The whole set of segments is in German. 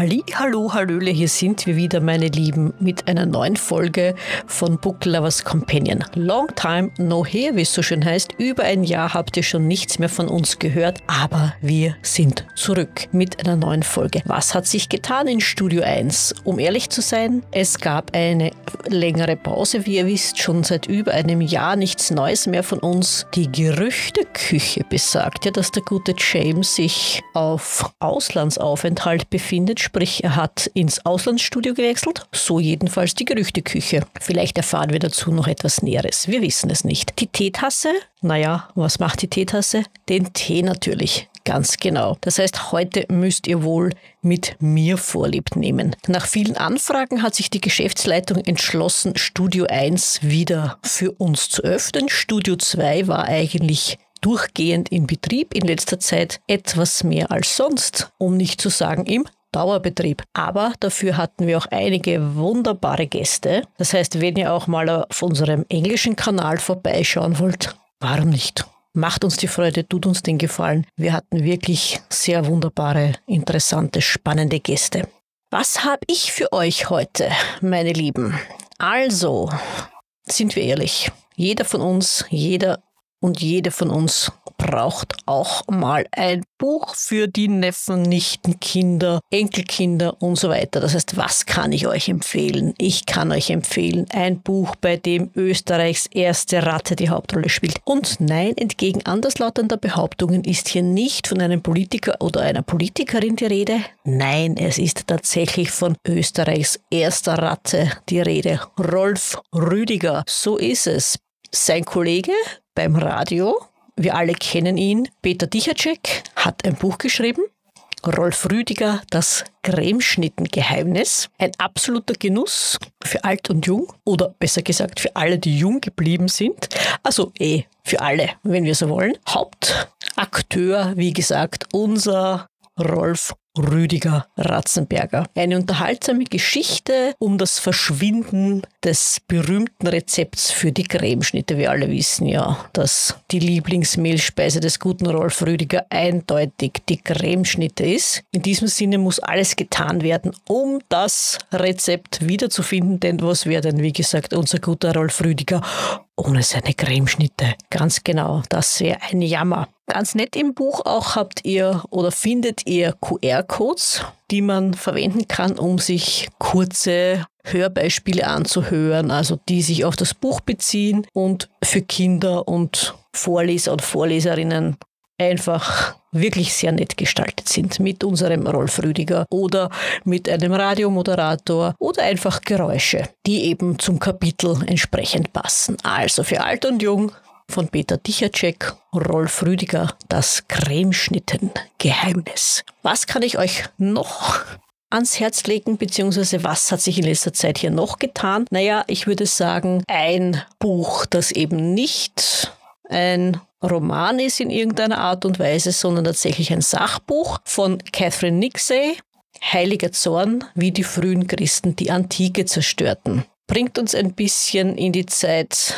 Halli, hallo, hallöle, hier sind wir wieder, meine Lieben, mit einer neuen Folge von Book Lovers Companion. Long time no here, wie es so schön heißt. Über ein Jahr habt ihr schon nichts mehr von uns gehört, aber wir sind zurück mit einer neuen Folge. Was hat sich getan in Studio 1? Um ehrlich zu sein, es gab eine längere Pause, wie ihr wisst, schon seit über einem Jahr nichts Neues mehr von uns. Die Gerüchteküche besagt ja, dass der gute James sich auf Auslandsaufenthalt befindet sprich er hat ins Auslandsstudio gewechselt, so jedenfalls die Gerüchteküche. Vielleicht erfahren wir dazu noch etwas Näheres, wir wissen es nicht. Die Teetasse, naja, was macht die Teetasse? Den Tee natürlich. Ganz genau. Das heißt, heute müsst ihr wohl mit mir Vorlieb nehmen. Nach vielen Anfragen hat sich die Geschäftsleitung entschlossen, Studio 1 wieder für uns zu öffnen. Studio 2 war eigentlich durchgehend in Betrieb, in letzter Zeit etwas mehr als sonst, um nicht zu sagen im Dauerbetrieb. Aber dafür hatten wir auch einige wunderbare Gäste. Das heißt, wenn ihr auch mal auf unserem englischen Kanal vorbeischauen wollt, warum nicht? Macht uns die Freude, tut uns den Gefallen. Wir hatten wirklich sehr wunderbare, interessante, spannende Gäste. Was habe ich für euch heute, meine Lieben? Also, sind wir ehrlich, jeder von uns, jeder und jede von uns braucht auch mal ein Buch für die Neffen, Nichten, Kinder, Enkelkinder und so weiter. Das heißt, was kann ich euch empfehlen? Ich kann euch empfehlen ein Buch, bei dem Österreichs erste Ratte die Hauptrolle spielt. Und nein, entgegen anderslautender Behauptungen ist hier nicht von einem Politiker oder einer Politikerin die Rede. Nein, es ist tatsächlich von Österreichs erster Ratte die Rede. Rolf Rüdiger. So ist es. Sein Kollege beim Radio wir alle kennen ihn. Peter Dichacek hat ein Buch geschrieben. Rolf Rüdiger, das Cremeschnittengeheimnis. Ein absoluter Genuss für alt und jung oder besser gesagt für alle, die jung geblieben sind. Also eh für alle, wenn wir so wollen. Hauptakteur, wie gesagt, unser Rolf Rüdiger Ratzenberger. Eine unterhaltsame Geschichte um das Verschwinden des berühmten Rezepts für die Cremeschnitte. Wir alle wissen ja, dass die Lieblingsmehlspeise des guten Rolf Rüdiger eindeutig die Cremeschnitte ist. In diesem Sinne muss alles getan werden, um das Rezept wiederzufinden, denn was wäre denn, wie gesagt, unser guter Rolf Rüdiger ohne seine Cremeschnitte? Ganz genau, das wäre ein Jammer. Ganz nett im Buch auch habt ihr oder findet ihr QR-Codes, die man verwenden kann, um sich kurze Hörbeispiele anzuhören, also die sich auf das Buch beziehen und für Kinder und Vorleser und Vorleserinnen einfach wirklich sehr nett gestaltet sind mit unserem Rolf Rüdiger oder mit einem Radiomoderator oder einfach Geräusche, die eben zum Kapitel entsprechend passen. Also für alt und jung von Peter Dichacek, Rolf Rüdiger, das Cremeschnitten-Geheimnis. Was kann ich euch noch ans Herz legen, beziehungsweise was hat sich in letzter Zeit hier noch getan? Naja, ich würde sagen, ein Buch, das eben nicht ein Roman ist in irgendeiner Art und Weise, sondern tatsächlich ein Sachbuch von Catherine Nixey, Heiliger Zorn, wie die frühen Christen die Antike zerstörten bringt uns ein bisschen in die Zeit,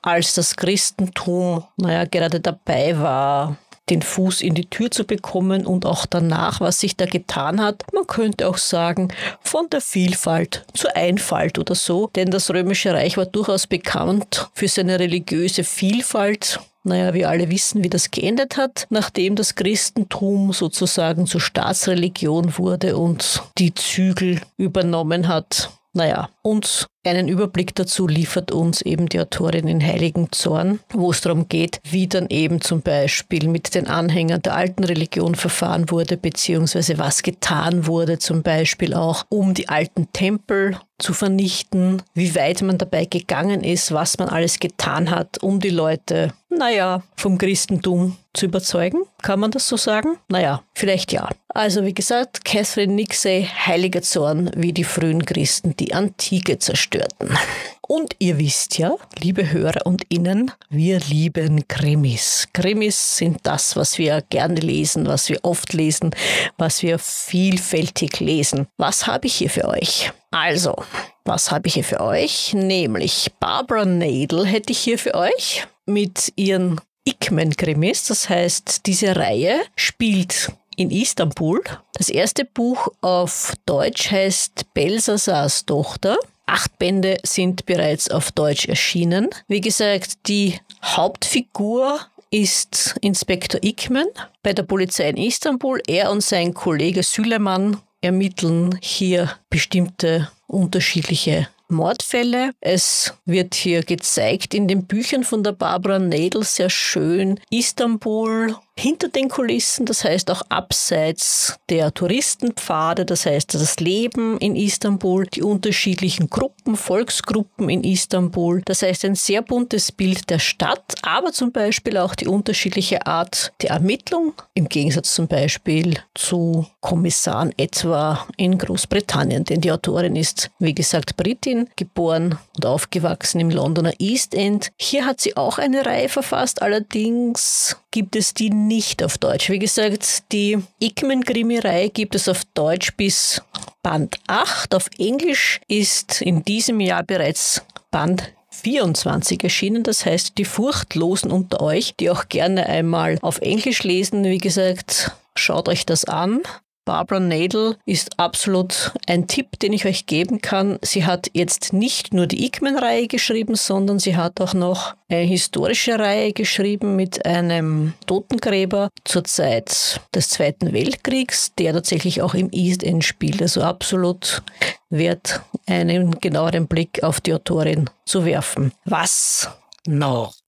als das Christentum, naja, gerade dabei war, den Fuß in die Tür zu bekommen und auch danach, was sich da getan hat. Man könnte auch sagen, von der Vielfalt zur Einfalt oder so. Denn das Römische Reich war durchaus bekannt für seine religiöse Vielfalt. Naja, wir alle wissen, wie das geendet hat, nachdem das Christentum sozusagen zur Staatsreligion wurde und die Zügel übernommen hat. Naja, und einen Überblick dazu liefert uns eben die Autorin in Heiligen Zorn, wo es darum geht, wie dann eben zum Beispiel mit den Anhängern der alten Religion verfahren wurde, beziehungsweise was getan wurde, zum Beispiel auch, um die alten Tempel zu vernichten, wie weit man dabei gegangen ist, was man alles getan hat, um die Leute, naja, vom Christentum zu überzeugen. Kann man das so sagen? Naja, vielleicht ja. Also wie gesagt, Catherine Nixey, Heiliger Zorn, wie die frühen Christen die Antike zerstört zerstörten. Und ihr wisst ja, liebe Hörer und Innen, wir lieben Krimis. Krimis sind das, was wir gerne lesen, was wir oft lesen, was wir vielfältig lesen. Was habe ich hier für euch? Also, was habe ich hier für euch? Nämlich Barbara Nadel hätte ich hier für euch mit ihren Ickman-Krimis. Das heißt, diese Reihe spielt in Istanbul. Das erste Buch auf Deutsch heißt Belsasars Tochter. Acht Bände sind bereits auf Deutsch erschienen. Wie gesagt, die Hauptfigur ist Inspektor Ickman bei der Polizei in Istanbul. Er und sein Kollege Süleyman ermitteln hier bestimmte unterschiedliche Mordfälle. Es wird hier gezeigt in den Büchern von der Barbara Nadel sehr schön Istanbul hinter den Kulissen, das heißt auch abseits der Touristenpfade, das heißt das Leben in Istanbul, die unterschiedlichen Gruppen, Volksgruppen in Istanbul. Das heißt ein sehr buntes Bild der Stadt, aber zum Beispiel auch die unterschiedliche Art der Ermittlung, im Gegensatz zum Beispiel zu Kommissaren etwa in Großbritannien, denn die Autorin ist, wie gesagt, Britin, geboren und aufgewachsen im Londoner East End. Hier hat sie auch eine Reihe verfasst, allerdings gibt es die nicht auf Deutsch. Wie gesagt, die Ickman-Krimi-Reihe gibt es auf Deutsch bis Band 8. Auf Englisch ist in diesem Jahr bereits Band 24 erschienen. Das heißt, die Furchtlosen unter euch, die auch gerne einmal auf Englisch lesen, wie gesagt, schaut euch das an. Barbara Nadel ist absolut ein Tipp, den ich euch geben kann. Sie hat jetzt nicht nur die Ickman-Reihe geschrieben, sondern sie hat auch noch eine historische Reihe geschrieben mit einem Totengräber zur Zeit des Zweiten Weltkriegs, der tatsächlich auch im East End spielt. Also absolut wert, einen genaueren Blick auf die Autorin zu werfen. Was noch?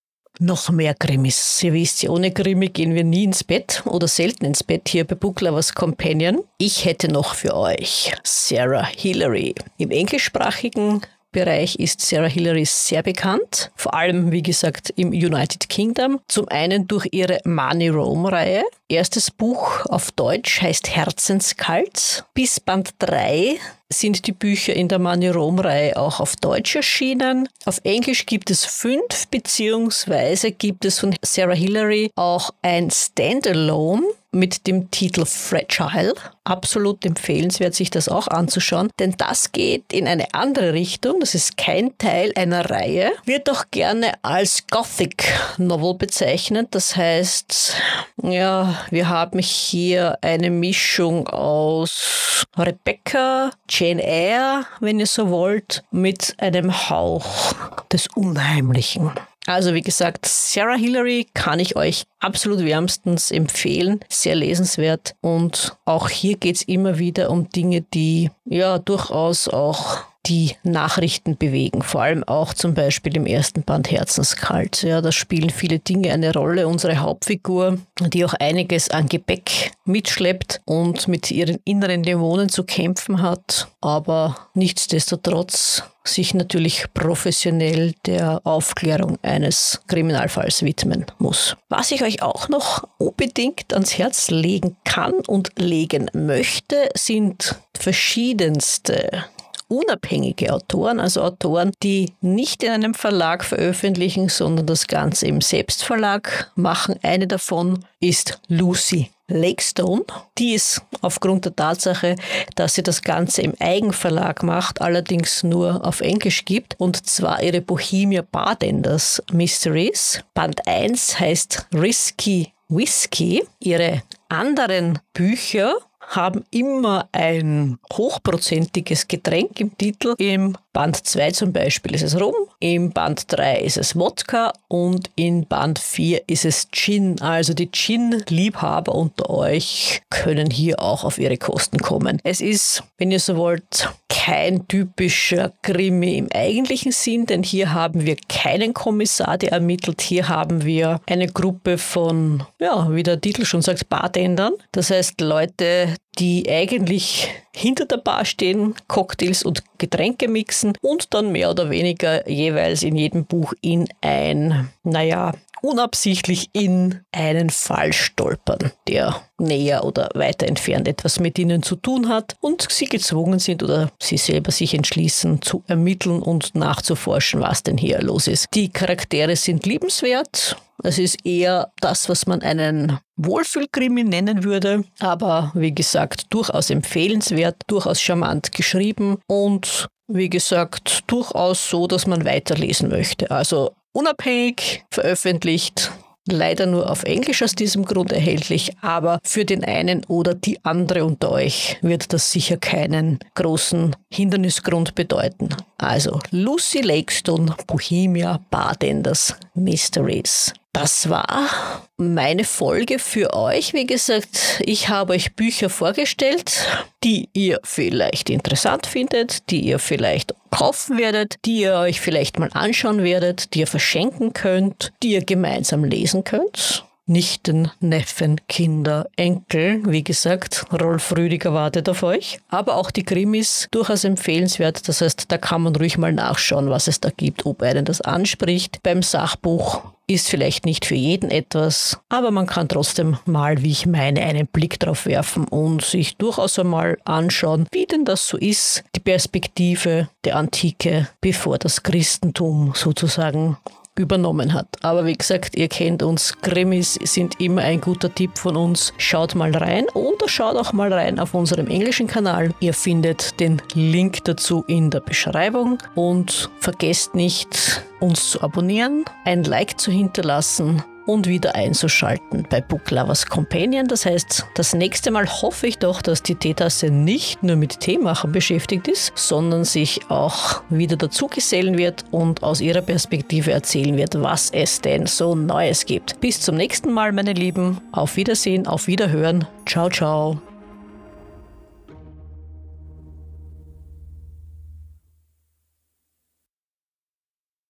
Noch mehr Krimis. Ihr wisst ja, ohne Krimi gehen wir nie ins Bett oder selten ins Bett hier bei Book Companion. Ich hätte noch für euch Sarah Hillary. Im englischsprachigen Bereich ist Sarah Hillary sehr bekannt, vor allem wie gesagt im United Kingdom. Zum einen durch ihre Money Rome Reihe. Erstes Buch auf Deutsch heißt Herzenskalt. Bis Band 3 sind die Bücher in der Money Rome Reihe auch auf Deutsch erschienen. Auf Englisch gibt es fünf, beziehungsweise gibt es von Sarah Hillary auch ein Standalone mit dem Titel Fragile. Absolut empfehlenswert, sich das auch anzuschauen, denn das geht in eine andere Richtung. Das ist kein Teil einer Reihe, wird auch gerne als Gothic Novel bezeichnet. Das heißt, ja, wir haben hier eine Mischung aus Rebecca, Jane Eyre, wenn ihr so wollt, mit einem Hauch des Unheimlichen. Also wie gesagt, Sarah Hillary kann ich euch absolut wärmstens empfehlen. Sehr lesenswert. Und auch hier geht es immer wieder um Dinge, die ja durchaus auch die Nachrichten bewegen. Vor allem auch zum Beispiel im ersten Band Herzenskalt. Ja, da spielen viele Dinge eine Rolle. Unsere Hauptfigur, die auch einiges an Gepäck mitschleppt und mit ihren inneren Dämonen zu kämpfen hat, aber nichtsdestotrotz sich natürlich professionell der Aufklärung eines Kriminalfalls widmen muss. Was ich euch auch noch unbedingt ans Herz legen kann und legen möchte, sind verschiedenste unabhängige Autoren, also Autoren, die nicht in einem Verlag veröffentlichen, sondern das Ganze im Selbstverlag machen. Eine davon ist Lucy Lakestone. Die ist aufgrund der Tatsache, dass sie das Ganze im Eigenverlag macht, allerdings nur auf Englisch gibt, und zwar ihre Bohemia Bartenders Mysteries. Band 1 heißt Risky Whiskey. Ihre anderen Bücher haben immer ein hochprozentiges Getränk im Titel. Im Band 2 zum Beispiel ist es Rum, im Band 3 ist es Wodka und in Band 4 ist es Gin. Also die Gin-Liebhaber unter euch können hier auch auf ihre Kosten kommen. Es ist, wenn ihr so wollt, kein typischer Krimi im eigentlichen Sinn, denn hier haben wir keinen Kommissar, der ermittelt. Hier haben wir eine Gruppe von, ja, wie der Titel schon sagt, Bartendern. Das heißt Leute, die eigentlich hinter der Bar stehen, Cocktails und Getränke mixen und dann mehr oder weniger jeweils in jedem Buch in ein, naja, unabsichtlich in einen Fall stolpern, der näher oder weiter entfernt etwas mit ihnen zu tun hat und sie gezwungen sind oder sie selber sich entschließen zu ermitteln und nachzuforschen, was denn hier los ist. Die Charaktere sind liebenswert. Es ist eher das, was man einen Wohlfühlkrimi nennen würde, aber wie gesagt, durchaus empfehlenswert, durchaus charmant geschrieben und wie gesagt, durchaus so, dass man weiterlesen möchte. Also unabhängig veröffentlicht Leider nur auf Englisch aus diesem Grund erhältlich, aber für den einen oder die andere unter euch wird das sicher keinen großen Hindernisgrund bedeuten. Also Lucy Lakestone, Bohemia Bartenders Mysteries. Das war meine Folge für euch. Wie gesagt, ich habe euch Bücher vorgestellt, die ihr vielleicht interessant findet, die ihr vielleicht kaufen werdet, die ihr euch vielleicht mal anschauen werdet, die ihr verschenken könnt, die ihr gemeinsam lesen könnt. Nichten, Neffen, Kinder, Enkel. Wie gesagt, Rolf Rüdiger wartet auf euch. Aber auch die Krimis durchaus empfehlenswert. Das heißt, da kann man ruhig mal nachschauen, was es da gibt, ob einen das anspricht. Beim Sachbuch ist vielleicht nicht für jeden etwas, aber man kann trotzdem mal, wie ich meine, einen Blick drauf werfen und sich durchaus einmal anschauen, wie denn das so ist, die Perspektive der Antike, bevor das Christentum sozusagen übernommen hat. Aber wie gesagt, ihr kennt uns, Krimis sind immer ein guter Tipp von uns. Schaut mal rein oder schaut auch mal rein auf unserem englischen Kanal. Ihr findet den Link dazu in der Beschreibung und vergesst nicht, uns zu abonnieren, ein Like zu hinterlassen und wieder einzuschalten bei Book Lovers Companion. Das heißt, das nächste Mal hoffe ich doch, dass die Teetasse nicht nur mit Teemachen beschäftigt ist, sondern sich auch wieder dazu gesellen wird und aus ihrer Perspektive erzählen wird, was es denn so Neues gibt. Bis zum nächsten Mal, meine Lieben. Auf Wiedersehen, auf Wiederhören. Ciao, ciao.